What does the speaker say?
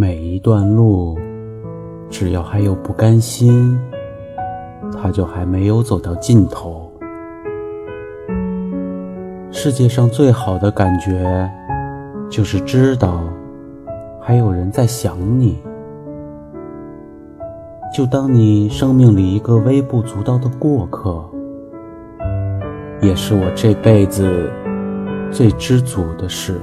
每一段路只要还有不甘心它就还没有走到尽头。世界上最好的感觉就是知道还有人在想你就当你生命里一个微不足道的过客也是我这辈子最知足的事。